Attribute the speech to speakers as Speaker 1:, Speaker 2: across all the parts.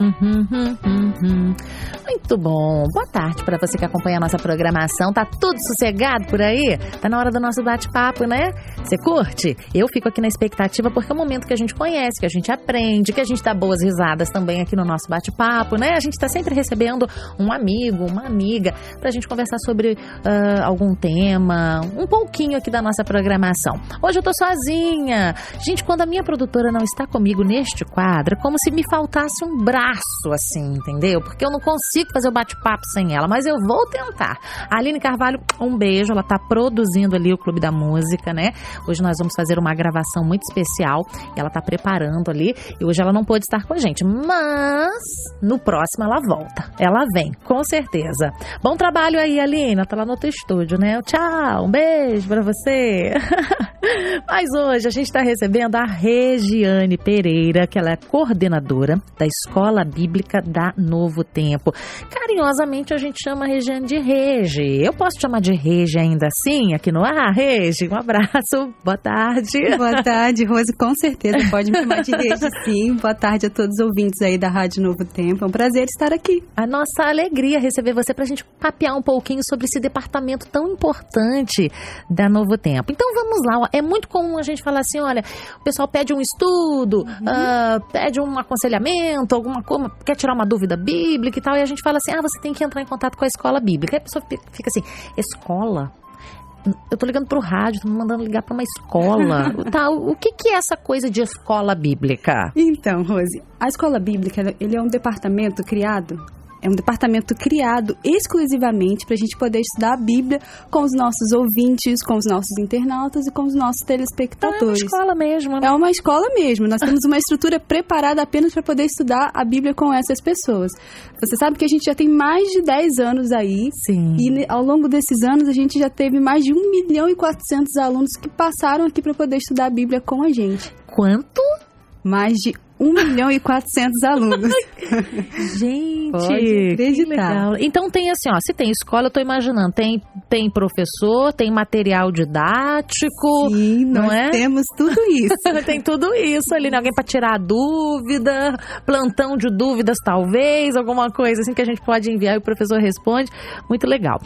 Speaker 1: Uhum, uhum, uhum. Muito bom. Boa tarde para você que acompanha a nossa programação. Tá tudo sossegado por aí? Tá na hora do nosso bate-papo, né? Você curte? Eu fico aqui na expectativa porque é um momento que a gente conhece, que a gente aprende, que a gente dá boas risadas também aqui no nosso bate-papo, né? A gente tá sempre recebendo um amigo, uma amiga, pra gente conversar sobre uh, algum tema, um pouquinho aqui da nossa programação. Hoje eu tô sozinha. Gente, quando a minha produtora não está comigo neste quadro, é como se me faltasse um braço assim, entendeu? Porque eu não consigo fazer o bate-papo sem ela, mas eu vou tentar. A Aline Carvalho, um beijo, ela tá produzindo ali o Clube da Música, né? Hoje nós vamos fazer uma gravação muito especial e ela tá preparando ali e hoje ela não pôde estar com a gente, mas no próximo ela volta. Ela vem, com certeza. Bom trabalho aí, Aline, ela tá lá no outro estúdio, né? Tchau, um beijo para você. mas hoje a gente tá recebendo a Regiane Pereira, que ela é coordenadora da Escola Bíblica da Novo Tempo. Carinhosamente a gente chama a Regiane de Rege. Eu posso chamar de Rege ainda assim, aqui no ar? Rege, um abraço, boa tarde.
Speaker 2: Boa tarde, Rose, com certeza pode me chamar de Rege sim. Boa tarde a todos os ouvintes aí da Rádio Novo Tempo. É um prazer estar aqui.
Speaker 1: A nossa alegria receber você para a gente papear um pouquinho sobre esse departamento tão importante da Novo Tempo. Então vamos lá, é muito comum a gente falar assim, olha, o pessoal pede um estudo, uhum. uh, pede um aconselhamento, alguma como, quer tirar uma dúvida bíblica e tal, e a gente fala assim: ah, você tem que entrar em contato com a escola bíblica. Aí a pessoa fica assim: escola? Eu tô ligando pro rádio, tô me mandando ligar para uma escola. tá, o que, que é essa coisa de escola bíblica?
Speaker 2: Então, Rose, a escola bíblica, ele é um departamento criado é um departamento criado exclusivamente para a gente poder estudar a Bíblia com os nossos ouvintes, com os nossos internautas e com os nossos telespectadores.
Speaker 1: Então é uma escola mesmo, né?
Speaker 2: É uma escola mesmo. Nós temos uma estrutura preparada apenas para poder estudar a Bíblia com essas pessoas. Você sabe que a gente já tem mais de 10 anos aí.
Speaker 1: Sim.
Speaker 2: E ao longo desses anos a gente já teve mais de 1 milhão e 400 alunos que passaram aqui para poder estudar a Bíblia com a gente.
Speaker 1: Quanto?
Speaker 2: Mais de 1 milhão e 400 alunos.
Speaker 1: Gente, Pode acreditar. Então tem assim, ó, se tem escola, eu tô imaginando, tem, tem professor, tem material didático.
Speaker 2: Sim,
Speaker 1: não
Speaker 2: nós
Speaker 1: é?
Speaker 2: temos tudo isso.
Speaker 1: tem tudo isso ali, né? Alguém para tirar dúvida, plantão de dúvidas talvez, alguma coisa assim que a gente pode enviar e o professor responde. Muito legal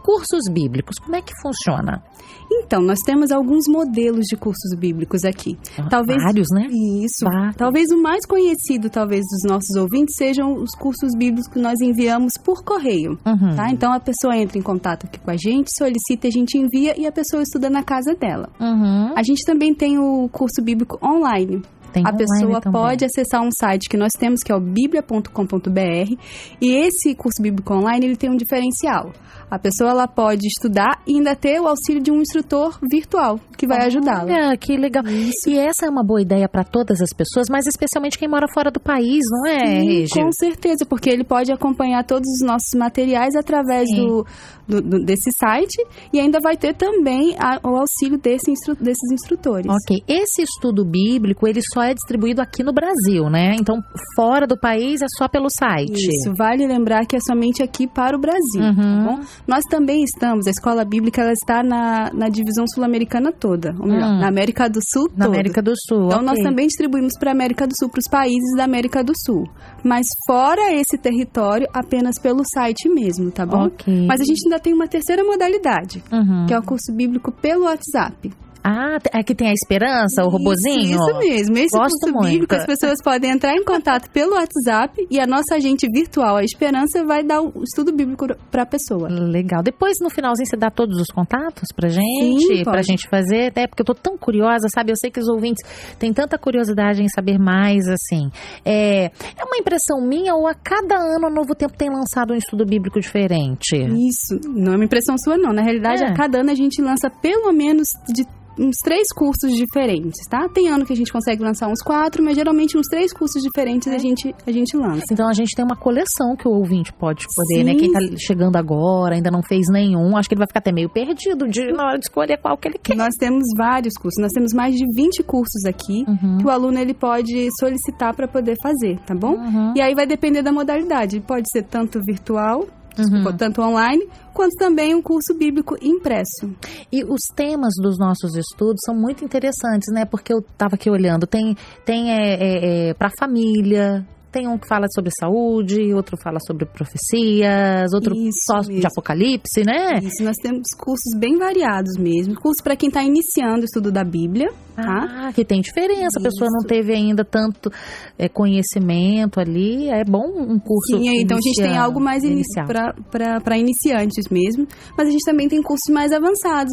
Speaker 1: cursos bíblicos, como é que funciona?
Speaker 2: Então, nós temos alguns modelos de cursos bíblicos aqui.
Speaker 1: Ah, talvez vários, né?
Speaker 2: Isso. Vários. Talvez o mais conhecido, talvez dos nossos ouvintes, sejam os cursos bíblicos que nós enviamos por correio, uhum. tá? Então a pessoa entra em contato aqui com a gente, solicita, a gente envia e a pessoa estuda na casa dela.
Speaker 1: Uhum.
Speaker 2: A gente também tem o curso bíblico online.
Speaker 1: Tem
Speaker 2: a pessoa também. pode acessar um site que nós temos que é o biblia.com.br e esse curso bíblico online ele tem um diferencial. A pessoa ela pode estudar e ainda ter o auxílio de um instrutor virtual que vai ajudá-la.
Speaker 1: Olha, que legal. Isso. E essa é uma boa ideia para todas as pessoas, mas especialmente quem mora fora do país, não é,
Speaker 2: Sim, Com certeza, porque ele pode acompanhar todos os nossos materiais através do, do, do, desse site e ainda vai ter também a, o auxílio desse instru, desses instrutores.
Speaker 1: Ok. Esse estudo bíblico, ele só é distribuído aqui no Brasil, né? Então, fora do país é só pelo site.
Speaker 2: Isso, vale lembrar que é somente aqui para o Brasil, tá uhum. tá bom? Nós também estamos, a escola bíblica ela está na, na divisão sul-americana toda, ou melhor, hum. na América do Sul
Speaker 1: Na
Speaker 2: toda.
Speaker 1: América do Sul,
Speaker 2: Então
Speaker 1: okay.
Speaker 2: nós também distribuímos para a América do Sul, para os países da América do Sul. Mas fora esse território, apenas pelo site mesmo, tá bom?
Speaker 1: Okay.
Speaker 2: Mas a gente ainda tem uma terceira modalidade,
Speaker 1: uhum.
Speaker 2: que é o curso bíblico pelo WhatsApp.
Speaker 1: Ah, aqui tem a esperança, o robozinho?
Speaker 2: Isso mesmo. Esse
Speaker 1: Gosto
Speaker 2: curso
Speaker 1: muito.
Speaker 2: bíblico, as pessoas podem entrar em contato pelo WhatsApp e a nossa agente virtual, a Esperança, vai dar o estudo bíblico para a pessoa.
Speaker 1: Legal. Depois, no finalzinho, você dá todos os contatos pra gente?
Speaker 2: Sim,
Speaker 1: pra gente fazer? Até porque eu tô tão curiosa, sabe? Eu sei que os ouvintes têm tanta curiosidade em saber mais, assim. É, é uma impressão minha ou a cada ano o Novo Tempo tem lançado um estudo bíblico diferente?
Speaker 2: Isso. Não é uma impressão sua, não. Na realidade,
Speaker 1: É.
Speaker 2: a cada ano a gente lança pelo menos de uns três cursos diferentes, tá? Tem ano que a gente consegue lançar uns quatro, mas geralmente uns três cursos diferentes a, gente, a gente lança.
Speaker 1: Então a gente tem uma coleção que o ouvinte pode né?
Speaker 2: Sim.
Speaker 1: Quem tá chegando agora, ainda não fez nenhum, acho que ele vai ficar até meio perdido de, na hora de escolher qual que ele quer.
Speaker 2: Nós temos vários cursos, nós temos mais de 20 cursos aqui
Speaker 1: Uhum.
Speaker 2: que o aluno ele pode solicitar para poder fazer, tá bom?
Speaker 1: Uhum.
Speaker 2: E aí vai depender da modalidade. Pode ser tanto virtual uhum. tanto online quanto também um curso bíblico impresso.
Speaker 1: E os temas dos nossos estudos são muito interessantes, né? Porque eu estava aqui olhando, tem, tem é, é, é para família, tem um que fala sobre saúde, outro fala sobre profecias, outro Isso só mesmo. de apocalipse, né?
Speaker 2: Isso, nós temos cursos bem variados mesmo. Curso para quem está iniciando o estudo da Bíblia, tá?
Speaker 1: Ah, que tem diferença. Isso. A pessoa não teve ainda tanto é, conhecimento ali. É bom um curso
Speaker 2: Sim, então a gente tem algo mais inicial para iniciantes mesmo. Mas a gente também tem cursos mais avançados,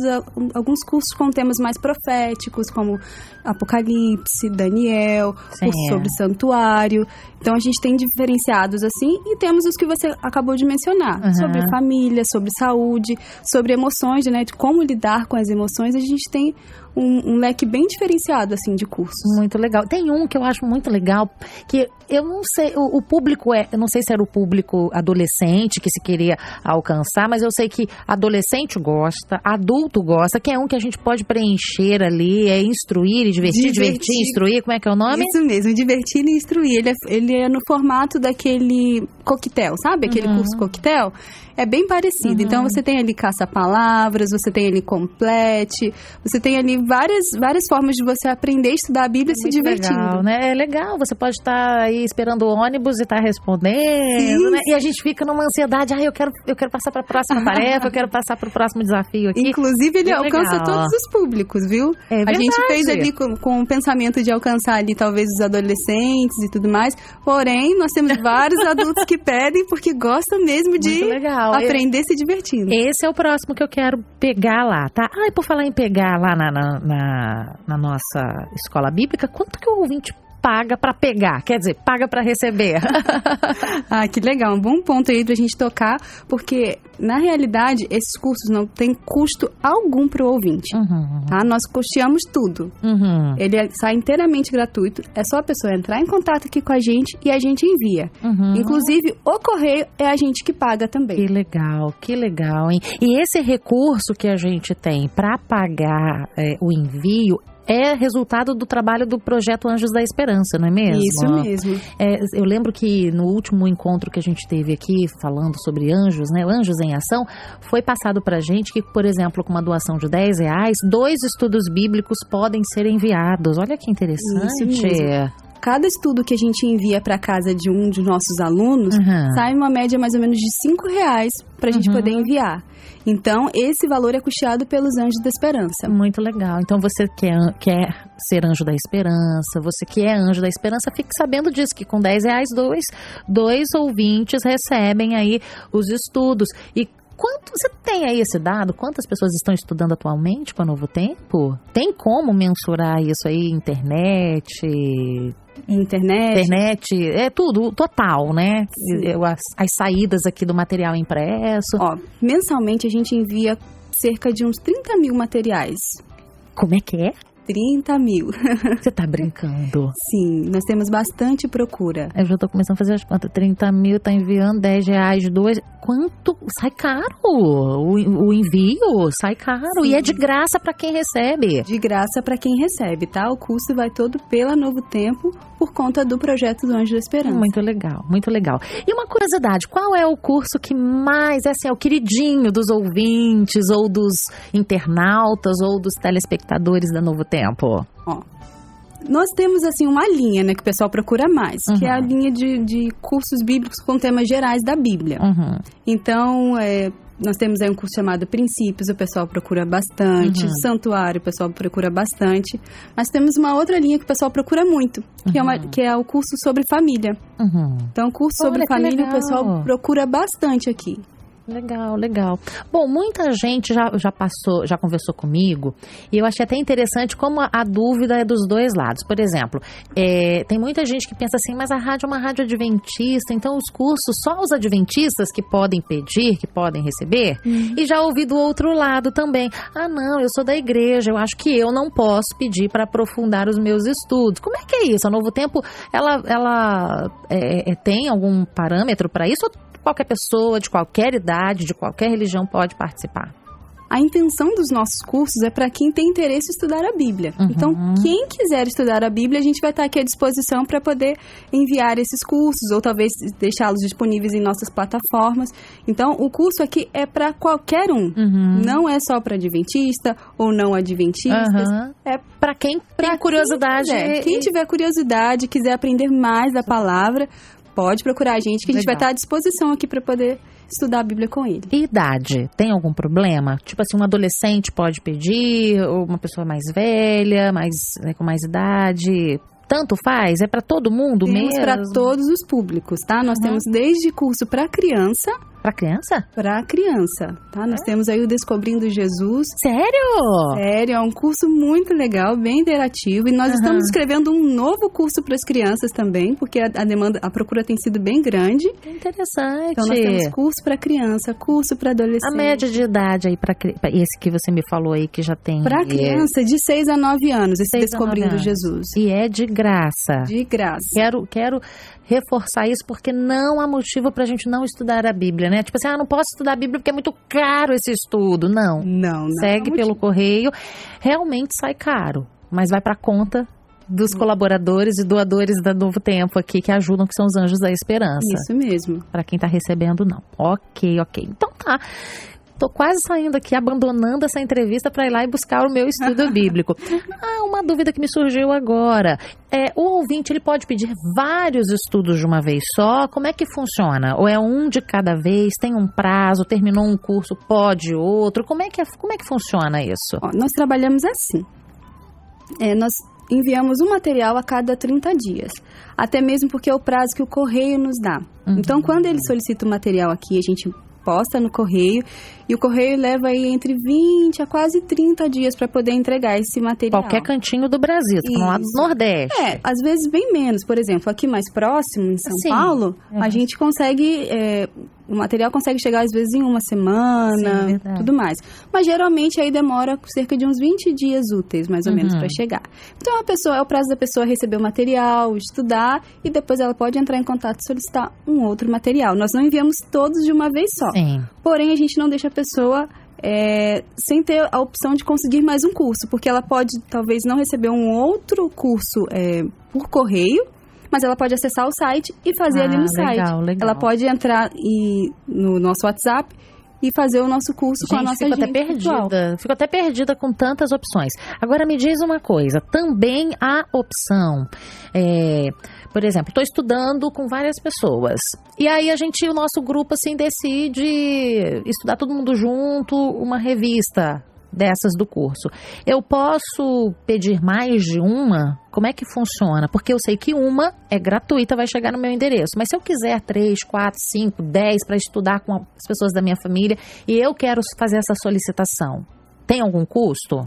Speaker 2: alguns cursos com temas mais proféticos, como Apocalipse, Daniel, Sim, curso é. sobre santuário. Então a gente tem diferenciados assim e temos os que você acabou de mencionar, uhum. sobre família, sobre saúde, sobre emoções, né, de como lidar com as emoções. A gente tem um, um, leque bem diferenciado, assim, de cursos.
Speaker 1: Muito legal. Tem um que eu acho muito legal, que eu não sei, o, o, público é, eu não sei se era o público adolescente que se queria alcançar, mas eu sei que adolescente gosta, adulto gosta, que é um que a gente pode preencher ali, é instruir e divertir, divertir, divertir instruir, como é que é o nome?
Speaker 2: Isso mesmo, divertir e instruir. Ele é, ele é no formato daquele coquetel, sabe? Aquele uhum. curso coquetel é bem parecido. Então, uhum. Então você tem ali caça-palavras, você tem ali complete, você tem ali várias, várias formas de você aprender a estudar a Bíblia é se divertindo.
Speaker 1: Legal, né? É legal, você pode estar aí esperando o ônibus e estar tá respondendo, né? E a gente fica numa ansiedade, ah, eu quero, eu quero passar para a próxima tarefa, eu quero passar para o próximo desafio aqui.
Speaker 2: Inclusive, ele alcança legal. todos os públicos, viu?
Speaker 1: É
Speaker 2: a gente fez ali com, com o pensamento de alcançar ali talvez os adolescentes e tudo mais, porém, nós temos vários adultos que pedem porque gostam mesmo de aprender se divertindo.
Speaker 1: Esse é o próximo que eu quero pegar lá, tá? Ah, e por falar em pegar lá na, na, na, na nossa escola bíblica, quanto que o ouvinte paga para pegar, quer dizer, paga para receber.
Speaker 2: ah, que legal, um bom ponto aí pra gente tocar, porque na realidade esses cursos não têm custo algum para o ouvinte, uhum. tá? Nós custeamos tudo. Uhum. Ele é, sai inteiramente gratuito, é só a pessoa entrar em contato aqui com a gente e a gente envia. Uhum. Inclusive, o correio é a gente que paga também.
Speaker 1: Que legal, que legal, hein? E esse recurso que a gente tem para pagar é, o envio é resultado do trabalho do projeto Anjos da Esperança, não é mesmo?
Speaker 2: Isso mesmo.
Speaker 1: É, eu lembro que no último encontro que a gente teve aqui falando sobre anjos, né, Anjos em Ação, foi passado para gente que, por exemplo, com uma doação de 10 reais, dois estudos bíblicos podem ser enviados. Olha que interessante. Isso mesmo
Speaker 2: cada estudo que a gente envia para casa de um de nossos alunos uhum. sai uma média mais ou menos de cinco reais para a gente uhum. poder enviar. Então, esse valor é custeado pelos Anjos da Esperança.
Speaker 1: Muito legal. Então, você quer, quer ser Anjo da Esperança, você que é Anjo da Esperança, fique sabendo disso, que com 10 reais, dois, dois ouvintes recebem aí os estudos. E Quanto você tem aí esse dado? Quantas pessoas estão estudando atualmente com o Novo Tempo? Tem como mensurar isso aí? Internet?
Speaker 2: Internet.
Speaker 1: Internet, é tudo, total, né? As, as saídas aqui do material impresso.
Speaker 2: Ó, mensalmente a gente envia cerca de uns 30 mil materiais.
Speaker 1: Como é que é?
Speaker 2: 30 mil.
Speaker 1: Você tá brincando?
Speaker 2: Sim, nós temos bastante procura.
Speaker 1: Eu já tô começando a fazer as contas. 30 mil, tá enviando 10 reais, dois. Quanto? Sai caro. O, o envio sai caro. Sim. E é de graça para quem recebe.
Speaker 2: De graça para quem recebe, tá? O custo vai todo pela Novo Tempo por conta do projeto do Anjo da Esperança.
Speaker 1: Muito legal, muito legal. E uma curiosidade, qual é o curso que mais, é assim, é o queridinho dos ouvintes ou dos internautas ou dos telespectadores da Novo Tempo?
Speaker 2: Ó, nós temos assim uma linha, né, que o pessoal procura mais, uhum. que é a uhum. linha de, de cursos bíblicos com temas gerais da Bíblia. Uhum. Então, é, nós temos aí um curso chamado Princípios, o pessoal procura bastante. Uhum. Santuário, o pessoal procura bastante. Mas temos uma outra linha que o pessoal procura muito, que, é, uma, uhum. que é o curso sobre família. Uhum. Então, curso sobre Olha, família, o pessoal procura bastante aqui.
Speaker 1: Legal, legal. Bom, muita gente já, já passou, já conversou comigo e eu achei até interessante como a, a dúvida é dos dois lados. Por exemplo, é, tem muita gente que pensa assim, mas a rádio é uma rádio adventista, então os cursos só os adventistas que podem pedir, que podem receber. Uhum. E já ouvi do outro lado também. Ah, não, eu sou da igreja, eu acho que eu não posso pedir para aprofundar os meus estudos. Como é que é isso? A Novo Tempo, ela, ela é, é tem algum parâmetro para isso? Qualquer pessoa, de qualquer idade, de qualquer religião pode participar.
Speaker 2: a intenção dos nossos cursos é para quem tem interesse em estudar a Bíblia.
Speaker 1: Uhum.
Speaker 2: Então, quem quiser estudar a Bíblia, a gente vai estar aqui à disposição para poder enviar esses cursos ou talvez deixá-los disponíveis em nossas plataformas. Então, o curso aqui é para qualquer um.
Speaker 1: Uhum.
Speaker 2: Não é só para adventista ou não adventistas.
Speaker 1: Aham.
Speaker 2: É
Speaker 1: Pra quem
Speaker 2: Pra
Speaker 1: tem curiosidade.
Speaker 2: Quem, quiser. Quem tiver curiosidade, quiser aprender mais da palavra, pode procurar a gente, que a gente vai
Speaker 1: Legal.
Speaker 2: estar à disposição aqui para poder estudar a Bíblia com ele.
Speaker 1: E idade, tem algum problema? Tipo assim, um adolescente pode pedir, ou uma pessoa mais velha, mais, né, com mais idade. Tanto faz? É pra todo mundo
Speaker 2: Temos
Speaker 1: mesmo?
Speaker 2: para todos os públicos, tá? Nós
Speaker 1: Uhum.
Speaker 2: temos desde curso para criança,
Speaker 1: Pra criança?
Speaker 2: para criança, tá? Nós temos aí o Descobrindo Jesus.
Speaker 1: Sério?
Speaker 2: Sério, é um curso muito legal, bem interativo. E nós
Speaker 1: Uhum.
Speaker 2: estamos escrevendo um novo curso para as crianças também, porque a, a demanda, a procura tem sido bem grande.
Speaker 1: Que interessante.
Speaker 2: Então nós temos curso para criança, curso para adolescente.
Speaker 1: A média de idade aí pra esse que você me falou aí que já tem.
Speaker 2: Para
Speaker 1: é,
Speaker 2: criança de 6 a 9 anos, esse Descobrindo
Speaker 1: anos.
Speaker 2: Jesus.
Speaker 1: E é de graça.
Speaker 2: De graça.
Speaker 1: Quero, quero reforçar isso porque não há motivo pra gente não estudar a Bíblia, né? Tipo assim, ah, não posso estudar a Bíblia porque é muito caro esse estudo. Não.
Speaker 2: Não, não.
Speaker 1: Segue pelo correio. Realmente sai caro, mas vai pra conta dos
Speaker 2: Hum.
Speaker 1: colaboradores e doadores da Novo Tempo aqui que ajudam, que são os anjos da esperança.
Speaker 2: Isso mesmo.
Speaker 1: Pra quem tá recebendo, não. Ok, ok. Então tá. Tô quase saindo aqui, abandonando essa entrevista para ir lá e buscar o meu estudo bíblico. Ah, uma dúvida que me surgiu agora. É, o ouvinte, ele pode pedir vários estudos de uma vez só? Como é que funciona? Ou é um de cada vez? Tem um prazo? Terminou um curso, pode outro? Como é que, é, como é que funciona isso?
Speaker 2: Ó, nós trabalhamos assim. É, nós enviamos um material a cada 30 dias. Até mesmo porque é o prazo que o correio nos dá.
Speaker 1: Uhum.
Speaker 2: Então, quando ele solicita o material aqui, a gente posta no correio e o correio leva aí entre 20 a quase 30 dias para poder entregar esse material.
Speaker 1: Qualquer cantinho do Brasil, tá lá do. Nordeste.
Speaker 2: É, às vezes bem menos. Por exemplo, aqui mais próximo, em São
Speaker 1: Sim.
Speaker 2: Paulo,
Speaker 1: Uhum.
Speaker 2: a gente consegue. é, o material consegue chegar às vezes em uma
Speaker 1: Sim,
Speaker 2: semana,
Speaker 1: verdade.
Speaker 2: tudo mais. Mas geralmente aí demora cerca de uns 20 dias úteis, mais ou menos,
Speaker 1: Uhum.
Speaker 2: para chegar. Então a pessoa, é o prazo da pessoa receber o material, estudar e depois ela pode entrar em contato e solicitar um outro material. Nós não enviamos todos de uma vez só.
Speaker 1: Sim.
Speaker 2: Porém, a gente não deixa a pessoa é, sem ter a opção de conseguir mais um curso, porque ela pode talvez não receber um outro curso é, por correio, mas ela pode acessar o site e fazer
Speaker 1: Ah,
Speaker 2: ali no site.
Speaker 1: legal, legal.
Speaker 2: Ela pode entrar e, no nosso WhatsApp e fazer o nosso curso com a
Speaker 1: Gente,
Speaker 2: nossa
Speaker 1: fico até
Speaker 2: agente virtual.
Speaker 1: perdida. Fico até perdida com tantas opções. Agora me diz uma coisa, também há opção. é, por exemplo, estou estudando com várias pessoas. E aí a gente, o nosso grupo, assim, decide estudar todo mundo junto uma revista dessas do curso. Eu posso pedir mais de uma? Como é que funciona? Porque eu sei que uma é gratuita, vai chegar no meu endereço. Mas se eu quiser três, quatro, cinco, dez para estudar com as pessoas da minha família e eu quero fazer essa solicitação, tem algum custo?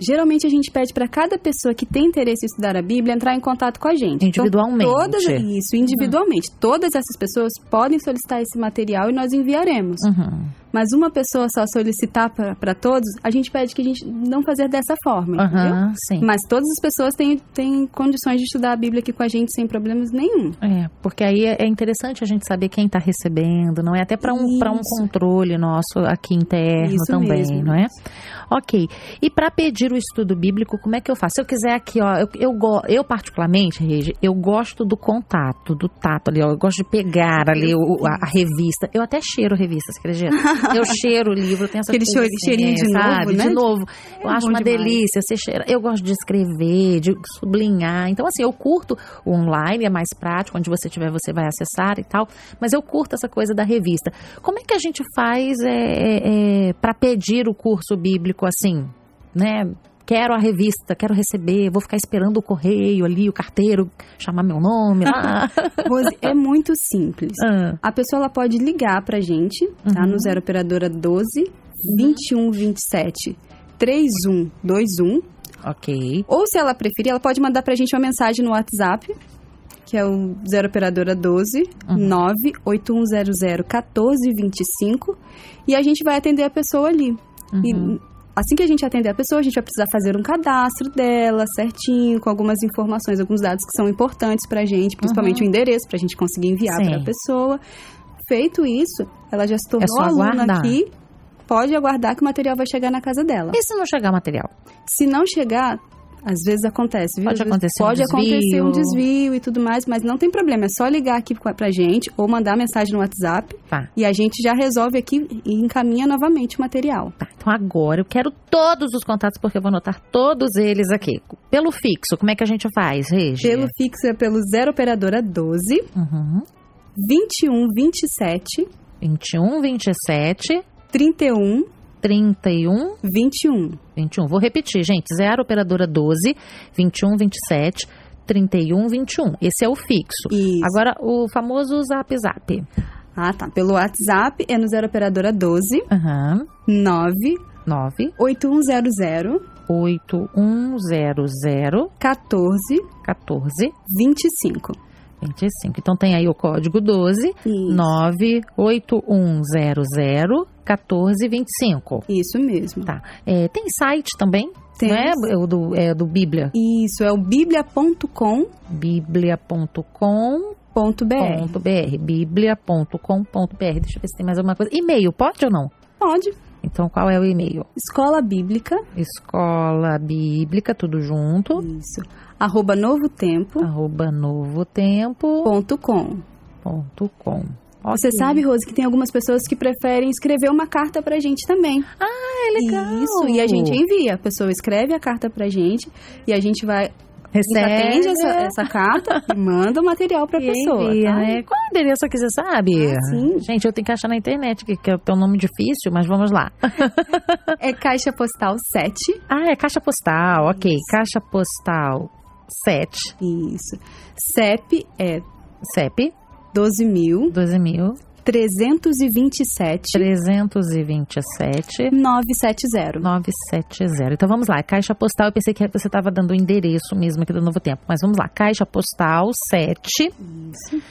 Speaker 2: Geralmente a gente pede para cada pessoa que tem interesse em estudar a Bíblia entrar em contato com a gente.
Speaker 1: Individualmente.
Speaker 2: Então, todas, isso, individualmente. Todas essas pessoas podem solicitar esse material e nós enviaremos.
Speaker 1: Uhum.
Speaker 2: Mas uma pessoa só solicitar para todos, a gente pede que a gente não fazer dessa forma, entendeu?
Speaker 1: Aham, sim.
Speaker 2: Mas todas as pessoas têm, têm condições de estudar a Bíblia aqui com a gente sem problemas nenhum.
Speaker 1: É, porque aí é é interessante a gente saber quem está recebendo, não é? Até para um, pra um controle nosso aqui interno
Speaker 2: Isso
Speaker 1: também,
Speaker 2: mesmo.
Speaker 1: não é? Ok. E para pedir o estudo bíblico, como é que eu faço? Se eu quiser aqui, ó, eu, eu, eu particularmente, Regi, eu gosto do contato, do tato ali, ó, eu gosto de pegar ali o- a, a revista. Eu até cheiro revista, você acredita? Eu cheiro o livro, eu tenho essa
Speaker 2: Aquele
Speaker 1: coisa
Speaker 2: cheirinho de
Speaker 1: sabe?
Speaker 2: novo, né?
Speaker 1: De novo. eu
Speaker 2: É
Speaker 1: acho
Speaker 2: bom
Speaker 1: uma
Speaker 2: demais.
Speaker 1: delícia, você cheira. Eu gosto de escrever, de sublinhar. Então, assim, eu curto o online, é mais prático, onde você tiver, você vai acessar e tal. Mas eu curto essa coisa da revista. Como é que a gente faz é, para pedir o curso bíblico assim, né? Quero a revista, quero receber, vou ficar esperando o correio ali, o carteiro chamar meu nome lá.
Speaker 2: Rose, é muito simples.
Speaker 1: Ah,
Speaker 2: A pessoa ela pode ligar pra gente, tá?
Speaker 1: Uhum.
Speaker 2: No 0 operadora 12 2127 3121.
Speaker 1: ok.
Speaker 2: Ou se ela preferir, ela pode mandar pra gente uma mensagem no WhatsApp, que é o 0 operadora 12
Speaker 1: Uhum.
Speaker 2: 98100 1425 e a gente vai atender a pessoa ali. E
Speaker 1: Uhum.
Speaker 2: Assim que a gente atender a pessoa, a gente vai precisar fazer um cadastro dela certinho, com algumas informações, alguns dados que são importantes pra gente, principalmente o endereço, pra gente conseguir enviar
Speaker 1: Uhum. Sim.
Speaker 2: pra pessoa. Feito isso, ela já se tornou
Speaker 1: É
Speaker 2: aluna
Speaker 1: aguardar.
Speaker 2: aqui. pode aguardar que o material vai chegar na casa dela.
Speaker 1: E se não chegar material?
Speaker 2: Se não chegar, às vezes acontece, viu?
Speaker 1: Pode acontecer um
Speaker 2: pode acontecer um
Speaker 1: desvio.
Speaker 2: desvio e tudo mais, mas não tem problema. É só ligar aqui pra pra gente ou mandar mensagem no WhatsApp
Speaker 1: Tá.
Speaker 2: e a gente já resolve aqui e encaminha novamente o material.
Speaker 1: Tá, então agora eu quero todos os contatos, porque eu vou anotar todos eles aqui. Pelo fixo, como é que a gente faz, Regi?
Speaker 2: Pelo fixo é pelo 0 operadora 12
Speaker 1: Uhum.
Speaker 2: 21 27
Speaker 1: 21, 27,
Speaker 2: 31
Speaker 1: 31,
Speaker 2: 21.
Speaker 1: 21. Vou repetir, gente. 0 operadora 12, 21, 27, 31, 21. Esse é o fixo.
Speaker 2: Isso.
Speaker 1: Agora, o famoso zap zap.
Speaker 2: Ah, tá. Pelo WhatsApp é no 0 operadora 12
Speaker 1: Aham.
Speaker 2: 9
Speaker 1: 9,
Speaker 2: 8100
Speaker 1: 8100
Speaker 2: 14
Speaker 1: 14
Speaker 2: 25.
Speaker 1: 25. Então tem aí o código 12
Speaker 2: Isso.
Speaker 1: 98100 1425.
Speaker 2: Isso mesmo.
Speaker 1: Tá. É, tem site também?
Speaker 2: Tem.
Speaker 1: Não é? É o do, é do Bíblia.
Speaker 2: Isso, é o biblia.com.br.
Speaker 1: biblia.com.br. Biblia.com.br. Deixa eu ver se tem mais alguma coisa. E-mail, pode ou não?
Speaker 2: Pode.
Speaker 1: Então, qual é o e-mail?
Speaker 2: Escola Bíblica.
Speaker 1: Escola Bíblica, tudo junto.
Speaker 2: Isso. Arroba novotempo.com.
Speaker 1: Arroba novotempo.com.
Speaker 2: Você sabe, Rose, que tem algumas pessoas que preferem escrever uma carta pra gente também.
Speaker 1: Ah, é legal.
Speaker 2: Isso, e a gente envia. A pessoa escreve a carta pra gente e a gente vai
Speaker 1: recebe
Speaker 2: atende essa, essa carta e manda o material pra
Speaker 1: e
Speaker 2: pessoa.
Speaker 1: envia,
Speaker 2: tá?
Speaker 1: né? Qual é o endereço aqui, você sabe?
Speaker 2: Ah, sim.
Speaker 1: Gente, eu tenho que achar na internet, que, que é um nome difícil, mas vamos lá.
Speaker 2: É caixa postal 7.
Speaker 1: ah, é caixa postal, ok. Caixa postal 7,
Speaker 2: Isso. CEP é
Speaker 1: CEP
Speaker 2: 12.327
Speaker 1: 12.327 327
Speaker 2: 970.
Speaker 1: 970. Então vamos lá, caixa postal, eu pensei que você estava dando o endereço mesmo aqui do Novo Tempo, mas vamos lá, caixa postal 7.
Speaker 2: Isso.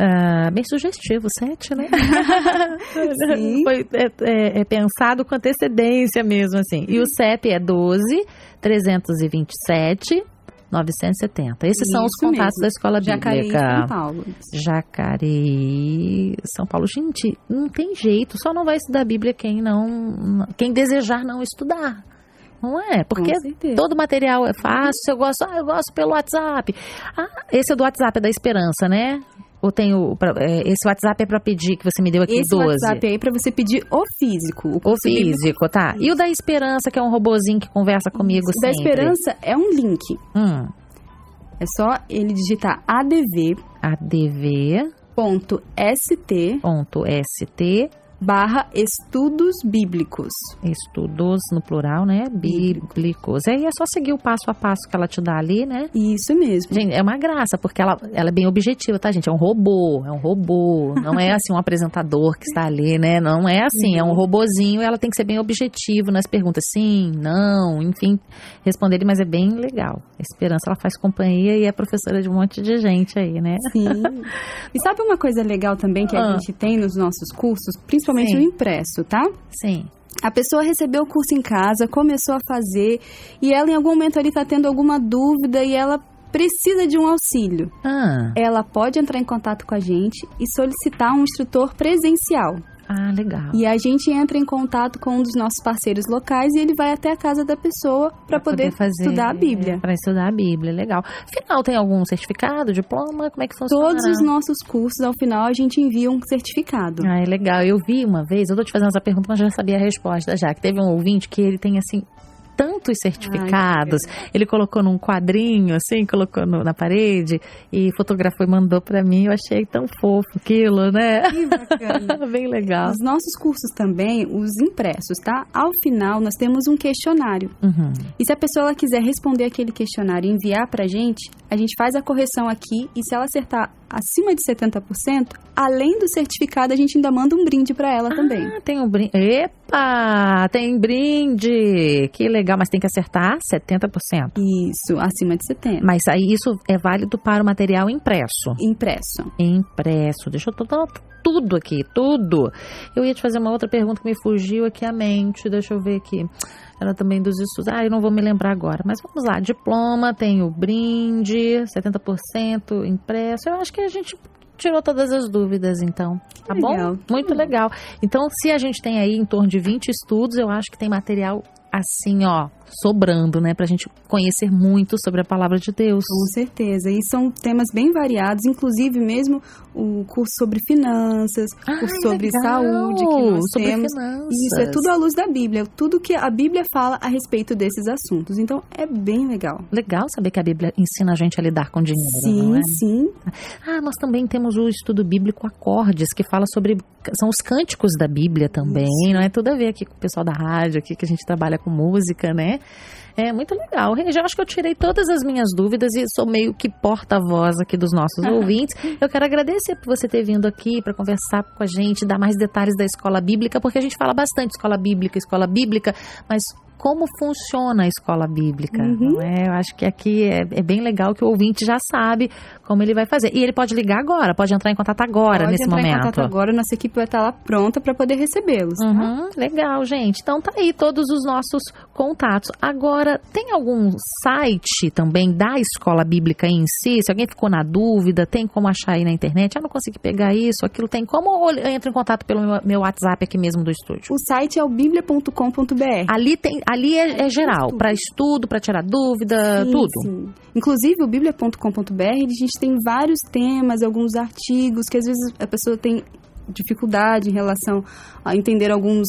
Speaker 1: Ah, bem sugestivo, 7, né?
Speaker 2: Sim.
Speaker 1: Foi é, é, é pensado com antecedência mesmo, assim. E o CEP é 12 327 970. Esses são os
Speaker 2: Isso
Speaker 1: contatos
Speaker 2: mesmo.
Speaker 1: da Escola
Speaker 2: Jacareí,
Speaker 1: Bíblica.
Speaker 2: São Paulo.
Speaker 1: Jacareí, São Paulo. Gente, não tem jeito, só não vai estudar a Bíblia quem não, quem desejar não estudar. Não é? Porque todo material é fácil, eu gosto, ah, eu gosto pelo WhatsApp. Ah, esse é do WhatsApp, é da Esperança, né? Ou tem o, pra- é, esse WhatsApp é para pedir que você me deu aqui
Speaker 2: Esse
Speaker 1: o 12.
Speaker 2: WhatsApp aí é pra você pedir o físico.
Speaker 1: O
Speaker 2: bíblico.
Speaker 1: físico, tá? E o da Esperança, que é um robozinho que conversa comigo
Speaker 2: O da
Speaker 1: sempre.
Speaker 2: Esperança é um link.
Speaker 1: Hum,
Speaker 2: É só ele digitar adv.st
Speaker 1: adv.st
Speaker 2: barra estudos bíblicos.
Speaker 1: Estudos no plural, né? Bíblicos. E aí é só seguir o passo a passo que ela te dá ali, né?
Speaker 2: Isso mesmo.
Speaker 1: Gente, é uma graça, porque ela, ela é bem objetiva, tá, gente? É um robô, é um robô. Não é assim um apresentador que está ali, né? Não é assim, é um robozinho e ela tem que ser bem objetivo nas perguntas. Sim, não, enfim, responder, mas é bem legal. A Esperança, ela faz companhia e é professora de um monte de gente aí, né?
Speaker 2: Sim. e sabe uma coisa legal também que a
Speaker 1: Ah.
Speaker 2: gente tem nos nossos cursos, principalmente
Speaker 1: Sim.
Speaker 2: no impresso, tá?
Speaker 1: Sim.
Speaker 2: A pessoa recebeu o curso em casa, começou a fazer e ela em algum momento ali está tendo alguma dúvida e ela precisa de um auxílio.
Speaker 1: Ah,
Speaker 2: Ela pode entrar em contato com a gente e solicitar um instrutor presencial.
Speaker 1: Ah legal.
Speaker 2: E a gente entra em contato com um dos nossos parceiros locais e ele vai até a casa da pessoa para poder, estudar a Bíblia.
Speaker 1: Para estudar a Bíblia, legal. Afinal, tem algum certificado, diploma? Como é que funciona?
Speaker 2: Todos os nossos cursos, ao final, a gente envia um certificado.
Speaker 1: Ah, é legal. Eu vi uma vez, eu tô te fazendo essa pergunta, mas já sabia a resposta já. Que teve um ouvinte que ele tem assim tantos certificados. ele colocou num quadrinho, assim, colocou no- na parede e fotografou e mandou pra mim. Eu achei tão fofo aquilo, né?
Speaker 2: Que bacana.
Speaker 1: Bem legal.
Speaker 2: Os nossos cursos também, os impressos, tá? Ao final, nós temos um questionário.
Speaker 1: Uhum.
Speaker 2: E se a pessoa quiser responder aquele questionário e enviar pra gente, a gente faz a correção aqui e se ela acertar acima de 70%, além do certificado, a gente ainda manda um brinde pra ela também.
Speaker 1: Ah, tem um brinde. Epa! Tem brinde! Que legal, mas tem que acertar 70%.
Speaker 2: Isso, acima de 70%.
Speaker 1: Mas aí isso é válido para o material impresso.
Speaker 2: Impresso.
Speaker 1: Impresso. Deixa eu tocar tudo aqui, tudo. Eu ia te fazer uma outra pergunta que me fugiu aqui à mente. Deixa eu ver aqui. Ela também dos estudos. Ah, eu não vou me lembrar agora. Mas vamos lá. Diploma, tem o brinde, 70% impresso. Eu acho que a gente tirou todas as dúvidas, então. Tá
Speaker 2: legal.
Speaker 1: bom? Muito legal. Então, se a gente tem aí em torno de 20 estudos, eu acho que tem material assim, ó, sobrando, né, pra gente conhecer muito sobre a palavra de Deus.
Speaker 2: Com certeza. E são temas bem variados, inclusive mesmo o curso sobre finanças,
Speaker 1: Ai,
Speaker 2: curso sobre
Speaker 1: legal.
Speaker 2: saúde que nós
Speaker 1: Sobre
Speaker 2: temos.
Speaker 1: finanças.
Speaker 2: Isso é tudo à luz da Bíblia, tudo que a Bíblia fala a respeito desses assuntos. Então é bem legal.
Speaker 1: Legal saber que a Bíblia ensina a gente a lidar com dinheiro,
Speaker 2: Sim,
Speaker 1: é?
Speaker 2: sim.
Speaker 1: Ah, nós também temos o estudo bíblico Acordes, que fala sobre. São os cânticos da Bíblia também, não é? Tudo a ver aqui com o pessoal da rádio, aqui que a gente trabalha com música, né? É muito legal. Eu acho que eu tirei todas as minhas dúvidas e sou meio que porta-voz aqui dos nossos ouvintes. Eu quero agradecer por você ter vindo aqui para conversar com a gente, dar mais detalhes da escola bíblica, porque a gente fala bastante escola bíblica, escola bíblica, mas como funciona a escola bíblica.
Speaker 2: Uhum.
Speaker 1: É? Eu acho que aqui é, é bem legal que o ouvinte já sabe como ele vai fazer. E ele pode ligar agora, pode entrar em contato agora,
Speaker 2: Pode
Speaker 1: nesse
Speaker 2: entrar
Speaker 1: momento.
Speaker 2: em contato agora, nossa equipe vai estar lá pronta para poder recebê-los. tá?
Speaker 1: Uhum, legal, gente. Então tá aí todos os nossos contatos. Agora, tem algum site também da escola bíblica em si? Se alguém ficou na dúvida, tem como achar aí na internet? Ah, não consegui pegar isso, aquilo tem como? Ou entro em contato pelo meu, meu WhatsApp aqui mesmo do estúdio?
Speaker 2: O site é o biblia.com.br.
Speaker 1: Ali tem, ali é, é geral, para estudo, para tirar dúvida,
Speaker 2: Sim,
Speaker 1: tudo.
Speaker 2: sim. Inclusive, o biblia.com.br, a gente tem vários temas, alguns artigos que às vezes a pessoa tem dificuldade em relação a entender alguns,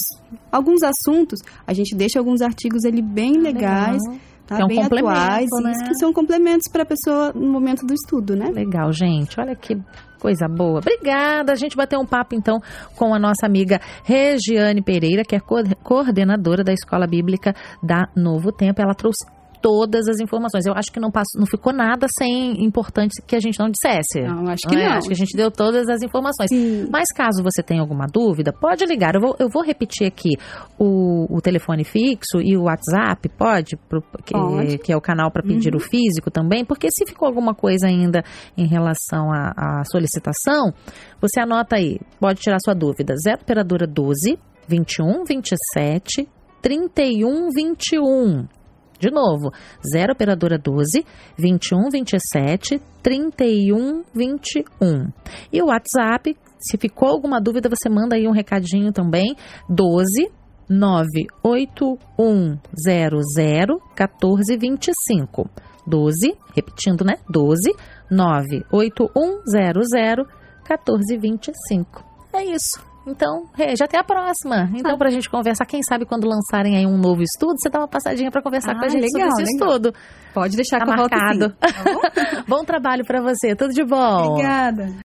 Speaker 2: alguns assuntos. A gente deixa alguns artigos ali bem legais,
Speaker 1: Legal.
Speaker 2: tá?
Speaker 1: É um
Speaker 2: bem
Speaker 1: complemento,
Speaker 2: atuais,
Speaker 1: né?
Speaker 2: isso que são complementos para a pessoa no momento do estudo, né?
Speaker 1: Legal, gente. Olha que coisa boa. Obrigada. A gente bateu um papo então com a nossa amiga Regiane Pereira, que é co- coordenadora da Escola Bíblica da Novo Tempo. Ela trouxe todas as informações. Eu acho que não passou, não ficou nada sem importante que a gente não dissesse.
Speaker 2: Não, acho que
Speaker 1: é?
Speaker 2: não.
Speaker 1: Acho que a gente deu todas as informações.
Speaker 2: Sim.
Speaker 1: Mas caso você tenha alguma dúvida, pode ligar. Eu vou, eu vou repetir aqui o, o telefone fixo e o WhatsApp, pode? Pro- que,
Speaker 2: Pode.
Speaker 1: que é o canal para pedir o físico também, porque se ficou alguma coisa ainda em relação à, à solicitação, você anota aí, pode tirar sua dúvida. 0 operadora 12 21 27 31 21. De novo, 0 operadora 12 21 27 31 21. E o WhatsApp, se ficou alguma dúvida, você manda aí um recadinho também, 12 98100 1425. 12, repetindo, né? 12 98100 1425. É isso. Então, Rê, já até a próxima. Então, pra gente conversar, quem sabe quando lançarem aí um novo estudo, você dá uma passadinha pra conversar com a
Speaker 2: Ah,
Speaker 1: gente
Speaker 2: legal,
Speaker 1: sobre esse
Speaker 2: legal.
Speaker 1: estudo.
Speaker 2: Pode deixar
Speaker 1: Tá marcado.
Speaker 2: sim, tá bom?
Speaker 1: bom trabalho pra você. Tudo de bom.
Speaker 2: Obrigada.